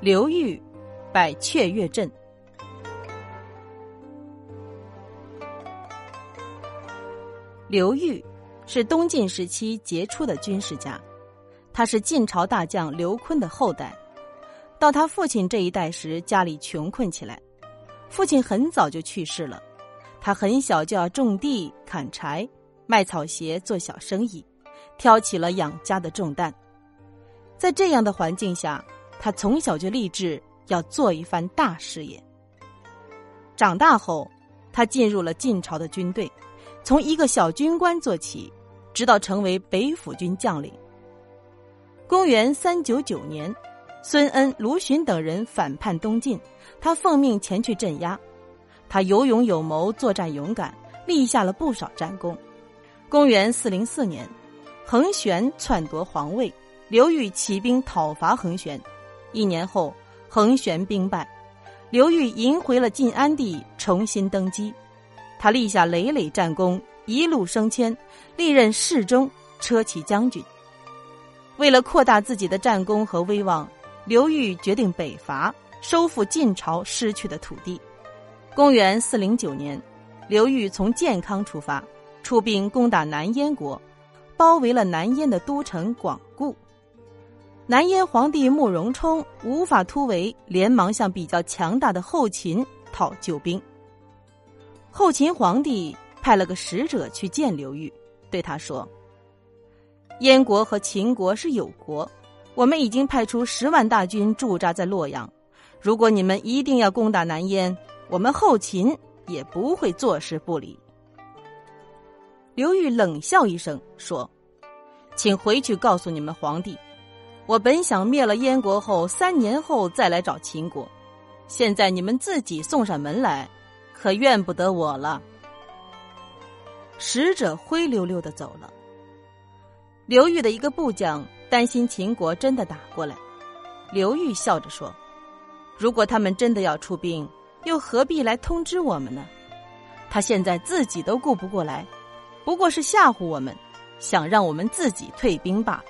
刘裕摆雀跃阵。刘裕是东晋时期杰出的军事家，他是晋朝大将刘琨的后代。到他父亲这一代时，家里穷困起来，父亲很早就去世了，他很小就要种地、砍柴、卖草鞋做小生意，挑起了养家的重担。在这样的环境下，他从小就立志要做一番大事业。长大后，他进入了晋朝的军队。从一个小军官做起，直到成为北府军将领。公元三九九年，孙恩、卢循等人反叛东晋，他奉命前去镇压。他有勇有谋，作战勇敢，立下了不少战功。公元四零四年，恒玄篡夺皇位，刘裕起兵讨伐恒玄。一年后，恒玄兵败，刘裕迎回了晋安帝，重新登基。他立下累累战功，一路升迁，历任侍中、车骑将军。为了扩大自己的战功和威望，刘裕决定北伐，收复晋朝失去的土地。公元四零九年，刘裕从建康出发，出兵攻打南燕国，包围了南燕的都城广。南燕皇帝慕容冲无法突围，连忙向比较强大的后秦讨救兵。后秦皇帝派了个使者去见刘裕，对他说：“燕国和秦国是友国，我们已经派出十万大军驻扎在洛阳。如果你们一定要攻打南燕，我们后秦也不会坐视不理。”刘裕冷笑一声说：“请回去告诉你们皇帝，我本想灭了燕国后，三年后再来找秦国，现在你们自己送上门来。”可怨不得我了。使者灰溜溜的走了。刘裕的一个部将担心秦国真的打过来，刘裕笑着说：“如果他们真的要出兵，又何必来通知我们呢？他现在自己都顾不过来，不过是吓唬我们，想让我们自己退兵罢了。”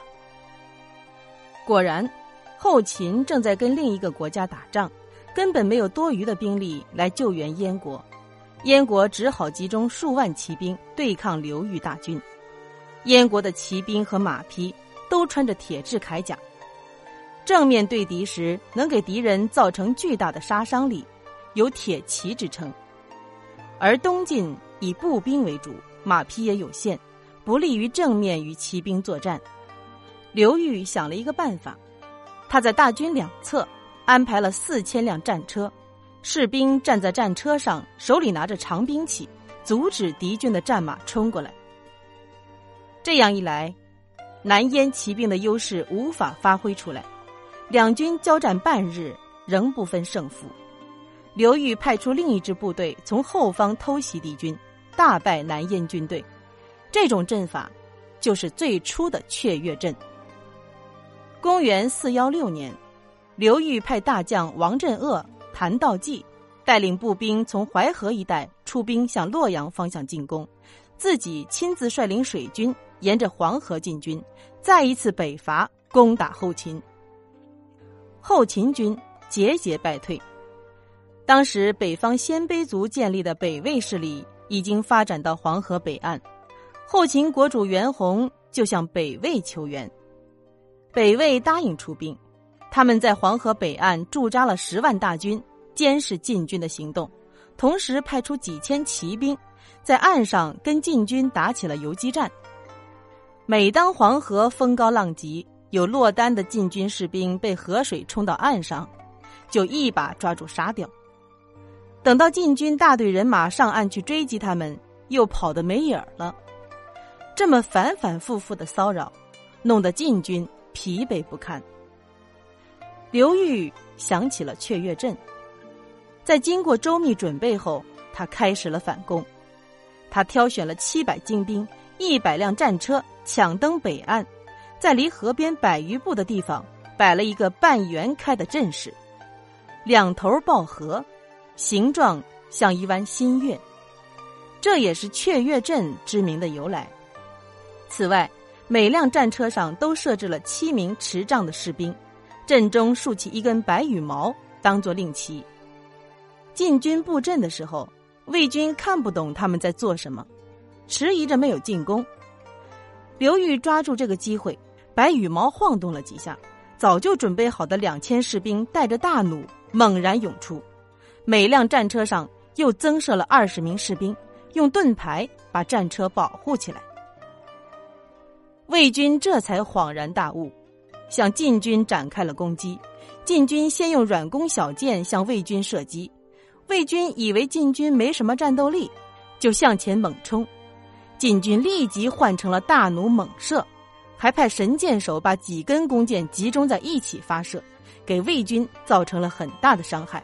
果然，后秦正在跟另一个国家打仗。根本没有多余的兵力来救援燕国，燕国只好集中数万骑兵对抗刘裕大军。燕国的骑兵和马匹都穿着铁制铠甲，正面对敌时能给敌人造成巨大的杀伤力，有“铁骑”之称。而东晋以步兵为主，马匹也有限，不利于正面与骑兵作战。刘裕想了一个办法，他在大军两侧。安排了四千辆战车，士兵站在战车上，手里拿着长兵器，阻止敌军的战马冲过来。这样一来，南燕骑兵的优势无法发挥出来，两军交战半日仍不分胜负。刘裕派出另一支部队从后方偷袭敌军，大败南燕军队。这种阵法就是最初的雀跃阵。公元四幺六年。刘裕派大将王镇恶、谭道济带领步兵从淮河一带出兵向洛阳方向进攻，自己亲自率领水军沿着黄河进军，再一次北伐攻打后秦。后秦军节节败退。当时北方鲜卑族建立的北魏势力已经发展到黄河北岸，后秦国主袁弘就向北魏求援，北魏答应出兵。他们在黄河北岸驻扎了十万大军，监视晋军的行动，同时派出几千骑兵，在岸上跟晋军打起了游击战。每当黄河风高浪急，有落单的晋军士兵被河水冲到岸上，就一把抓住杀掉。等到晋军大队人马上岸去追击他们，又跑得没影儿了。这么反反复复的骚扰，弄得晋军疲惫不堪。刘裕想起了雀跃阵，在经过周密准备后，他开始了反攻。他挑选了七百精兵、一百辆战车，抢登北岸，在离河边百余步的地方摆了一个半圆开的阵势，两头抱河，形状像一弯新月，这也是雀跃阵之名的由来。此外，每辆战车上都设置了七名持杖的士兵。阵中竖起一根白羽毛当做令旗。进军布阵的时候，魏军看不懂他们在做什么，迟疑着没有进攻。刘裕抓住这个机会，白羽毛晃动了几下，早就准备好的两千士兵带着大弩猛然涌出，每辆战车上又增设了二十名士兵，用盾牌把战车保护起来。魏军这才恍然大悟，向晋军展开了攻击。晋军先用软弓小箭向魏军射击，魏军以为晋军没什么战斗力，就向前猛冲。晋军立即换成了大弩猛射，还派神箭手把几根弓箭集中在一起发射，给魏军造成了很大的伤害。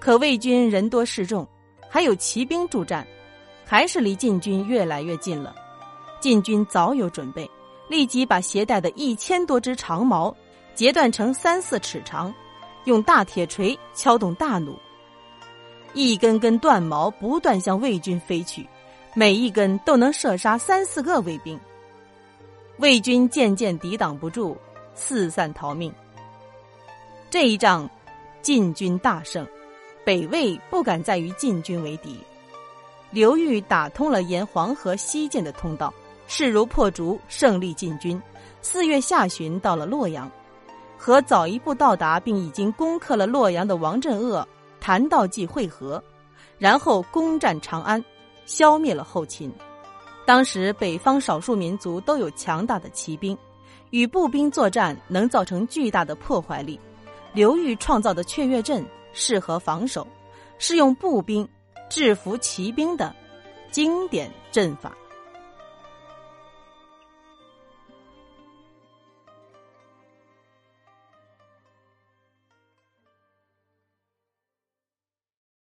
可魏军人多势众，还有骑兵助战，还是离晋军越来越近了。晋军早有准备，立即把携带的一千多支长矛截断成三四尺长，用大铁锤敲动大弩，一根根断矛不断向魏军飞去。每一根都能射杀三四个卫兵，魏军渐渐抵挡不住，四散逃命。这一仗，晋军大胜，北魏不敢再与晋军为敌。刘裕打通了沿黄河西涧的通道，势如破竹，胜利进军。四月下旬到了洛阳，和早一步到达并已经攻克了洛阳的王镇恶、谭道济会合，然后攻占长安。消灭了后秦。当时北方少数民族都有强大的骑兵，与步兵作战能造成巨大的破坏力。刘裕创造的雀跃阵适合防守，是用步兵制服骑兵的经典阵法。